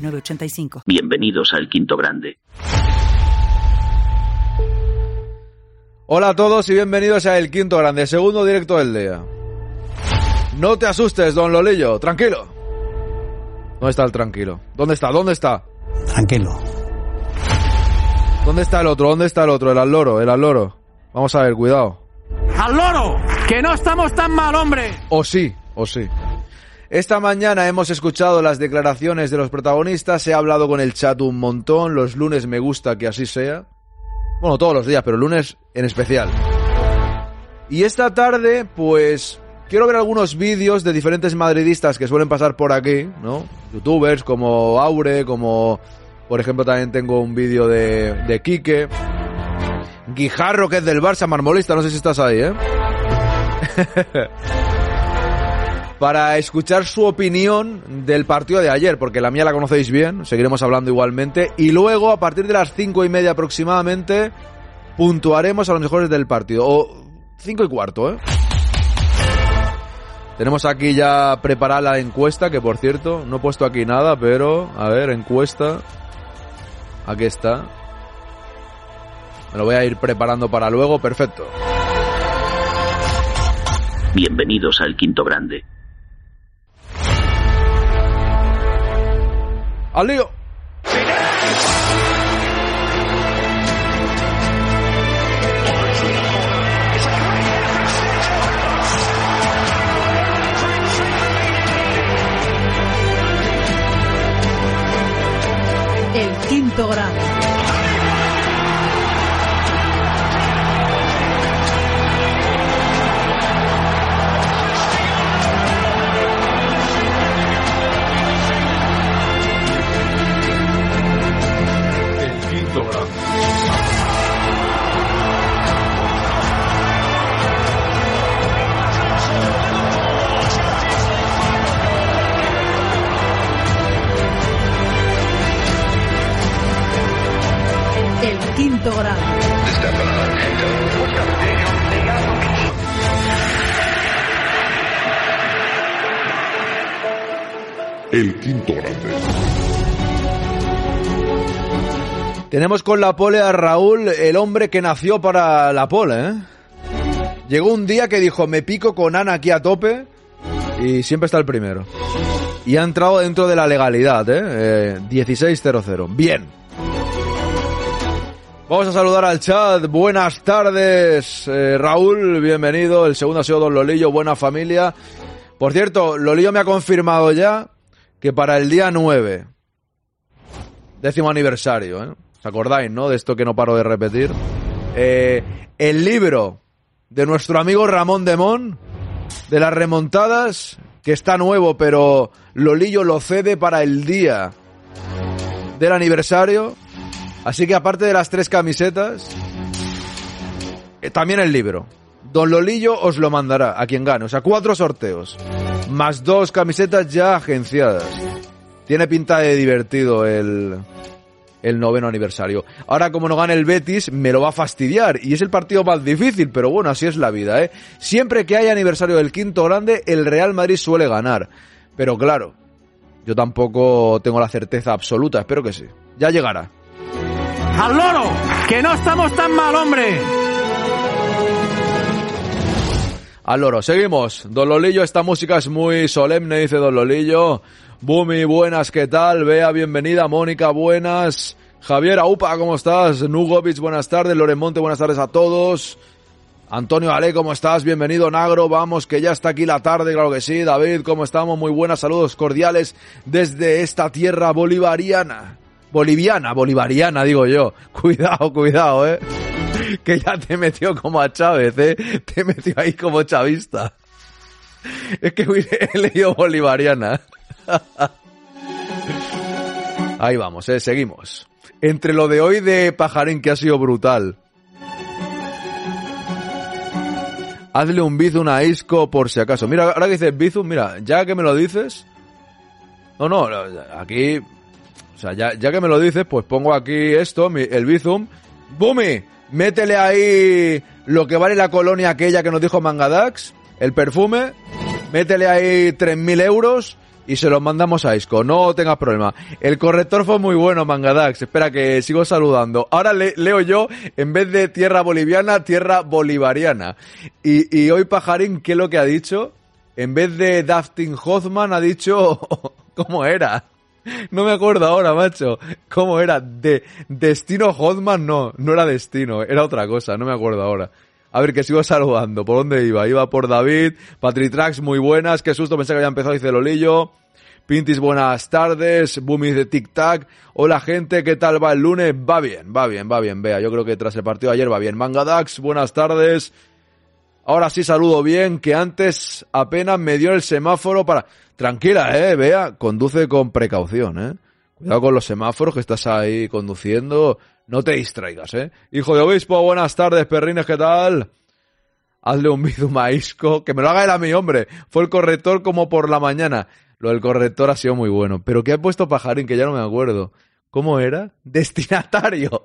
906985. Bienvenidos al Quinto Grande. Hola a todos y bienvenidos a El Quinto Grande, segundo directo del día. No te asustes, don Lolillo, tranquilo. ¿Dónde está el tranquilo? ¿Dónde está? ¿Dónde está? Tranquilo. ¿Dónde está el otro? ¿Dónde está el otro? El al loro, el al loro. Vamos a ver, cuidado. ¡Al loro! ¡Que no estamos tan mal, hombre! O sí, o sí. Esta mañana hemos escuchado las declaraciones de los protagonistas, he hablado con el chat un montón, los lunes me gusta que así sea. Bueno, todos los días, pero lunes en especial. Y esta tarde, pues, quiero ver algunos vídeos de diferentes madridistas que suelen pasar por aquí, ¿no? Youtubers como Aure, como, por ejemplo, también tengo un vídeo de, de Quique. Guijarro, que es del Barça, marmolista, no sé si estás ahí, ¿eh? para escuchar su opinión del partido de ayer, porque la mía la conocéis bien, seguiremos hablando igualmente, y luego a partir de las cinco y media aproximadamente puntuaremos a los mejores del partido, o cinco y cuarto, ¿eh? Tenemos aquí ya preparada la encuesta, que por cierto, no he puesto aquí nada, pero, a ver, encuesta, aquí está. Me lo voy a ir preparando para luego, perfecto. Bienvenidos al Quinto Grande. ¡Al lío! El quinto grande. Tenemos con la pole a Raúl, el hombre que nació para la pole, ¿eh? Llegó un día que dijo, me pico con Ana aquí a tope y siempre está el primero. Y ha entrado dentro de la legalidad, ¿eh? eh 16.00. Bien. Vamos a saludar al chat. Buenas tardes, eh, Raúl, bienvenido. El segundo ha sido Don Lolillo, buena familia. Por cierto, Lolillo me ha confirmado ya que para el día 9, décimo aniversario, ¿eh? ¿Os acordáis, no? De esto que no paro de repetir. Eh, el libro de nuestro amigo Ramón Demón, de las remontadas, que está nuevo, pero Lolillo lo cede para el día del aniversario. Así que aparte de las tres camisetas, eh, también el libro. Don Lolillo os lo mandará a quien gane. O sea, cuatro sorteos. Más dos camisetas ya agenciadas. Tiene pinta de divertido el, el noveno aniversario. Ahora, como no gane el Betis, me lo va a fastidiar. Y es el partido más difícil, pero bueno, así es la vida, ¿eh? Siempre que hay aniversario del quinto grande, el Real Madrid suele ganar. Pero claro, yo tampoco tengo la certeza absoluta, espero que sí. Ya llegará. ¡Al loro! ¡Que no estamos tan mal, hombre! Al loro, seguimos. Don Lolillo, esta música es muy solemne, dice Don Lolillo. Bumi, buenas, ¿qué tal? Bea, bienvenida. Mónica, buenas. Javier Aupa, ¿cómo estás? Nugovic, buenas tardes. Loremonte, buenas tardes a todos. Antonio Ale, ¿cómo estás? Bienvenido, Nagro. Vamos, que ya está aquí la tarde, claro que sí. David, ¿cómo estamos? Muy buenas, saludos cordiales desde esta tierra bolivariana. Boliviana, bolivariana, digo yo. Cuidado, cuidado, eh. Que ya te metió como a Chávez, eh. Te metió ahí como chavista. Es que he leído bolivariana. Ahí vamos, eh, seguimos. Entre lo de hoy de Pajarín que ha sido brutal. Hazle un bizum a Isco por si acaso. Mira, ahora que dices bizum, mira, ya que me lo dices. No, no, aquí. O sea, ya, que me lo dices, pues pongo aquí esto, mi- el bizum. ¡Bumi! Métele ahí lo que vale la colonia aquella que nos dijo Mangadax, el perfume. Métele ahí 3.000 euros y se los mandamos a Isco. No tengas problema. El corrector fue muy bueno, Mangadax. Espera que sigo saludando. Ahora le- leo yo, en vez de tierra boliviana, tierra bolivariana. Y, y hoy Pajarín, ¿qué es lo que ha dicho? En vez de Dustin Hoffman ha dicho... ¿Cómo era? No me acuerdo ahora, macho. ¿Cómo era? De Destino Hoffman, no, no era Destino, era otra cosa, no me acuerdo ahora. A ver, que sigo saludando. ¿Por dónde iba? Iba por David, Patritrax, muy buenas, qué susto, pensé que había empezado, dice Lolillo. Pintis, buenas tardes. Boomies de Tic Tac. Hola gente, ¿qué tal va el lunes? Va bien, va bien, va bien. Vea, yo creo que tras el partido de ayer va bien. Mangadax, buenas tardes. Ahora sí saludo bien, que antes apenas me dio el semáforo para... Tranquila, eh, vea, conduce con precaución, eh. Cuidado con los semáforos que estás ahí conduciendo. No te distraigas, eh. Hijo de obispo, buenas tardes, perrines, ¿qué tal? Hazle un bizum que me lo haga él a hombre. Fue el corrector como por la mañana. Lo del corrector ha sido muy bueno. Pero ¿qué ha puesto Pajarín? Que ya no me acuerdo. ¿Cómo era? Destinatario.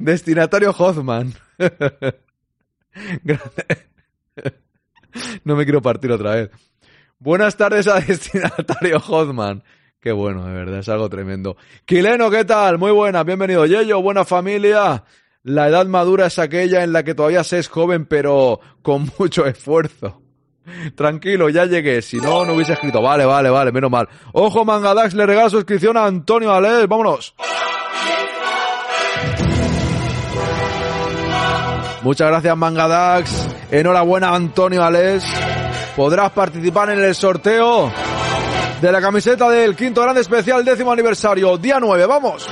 Destinatario Hoffman. no me quiero partir otra vez. Buenas tardes a Destinatario Hoffman. Qué bueno, de verdad, es algo tremendo. Quileno, ¿qué tal? Muy buena, bienvenido. Yello, buena familia. La edad madura es aquella en la que todavía se es joven, pero con mucho esfuerzo. Tranquilo, ya llegué. Si no, no hubiese escrito. Vale, vale, vale, menos mal. Ojo, Mangadax le regala suscripción a Antonio Alés. Vámonos. Muchas gracias, Mangadax. Enhorabuena, Antonio Alés. Podrás participar en el sorteo de la camiseta del quinto grande especial décimo aniversario, día 9. Vamos.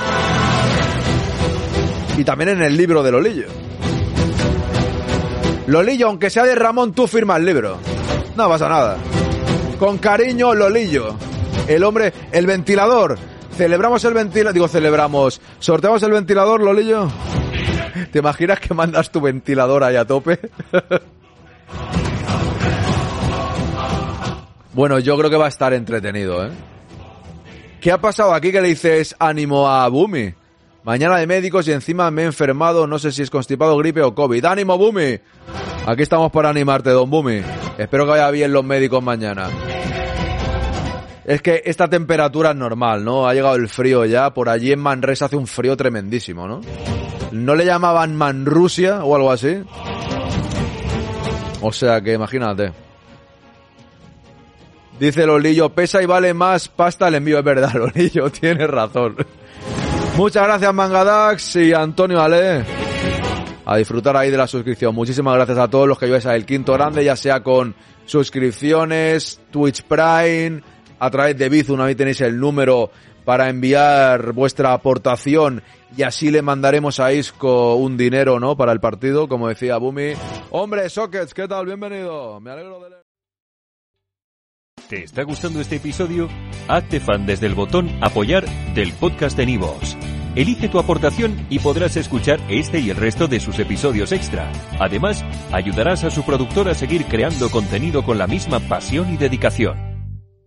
Y también en el libro de Lolillo. Lolillo, aunque sea de Ramón, tú firma el libro. No pasa nada. Con cariño, Lolillo. El hombre, el ventilador. Celebramos el ventilador. Digo, celebramos. Sorteamos el ventilador, Lolillo. ¿Te imaginas que mandas tu ventilador ahí a tope? bueno, yo creo que va a estar entretenido, ¿eh? ¿Qué ha pasado aquí que le dices ánimo a Bumi? Mañana de médicos y encima me he enfermado, no sé si es constipado, gripe o COVID. ¡Ánimo, Bumi! Aquí estamos para animarte, don Bumi. Espero que vaya bien los médicos mañana. Es que esta temperatura es normal, ¿no? Ha llegado el frío ya. Por allí en Manresa hace un frío tremendísimo, ¿no? ¿No le llamaban Manrusia o algo así? O sea que imagínate. Dice Lolillo, pesa y vale más pasta el envío. Es verdad, Lolillo, tienes razón. Muchas gracias Mangadax y Antonio Ale. A disfrutar ahí de la suscripción. Muchísimas gracias a todos los que ayudáis a El Quinto Grande, ya sea con suscripciones, Twitch Prime, a través de Bizum, ahí tenéis el número para enviar vuestra aportación y así le mandaremos a Isco un dinero, ¿no? Para el partido, como decía Bumi. Hombre, Sockets, ¿qué tal? Bienvenido. Me alegro de leer. ¿Te está gustando este episodio? Hazte fan desde el botón Apoyar del podcast de Nivos. Elige tu aportación y podrás escuchar este y el resto de sus episodios extra. Además, ayudarás a su productor a seguir creando contenido con la misma pasión y dedicación.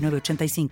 906985.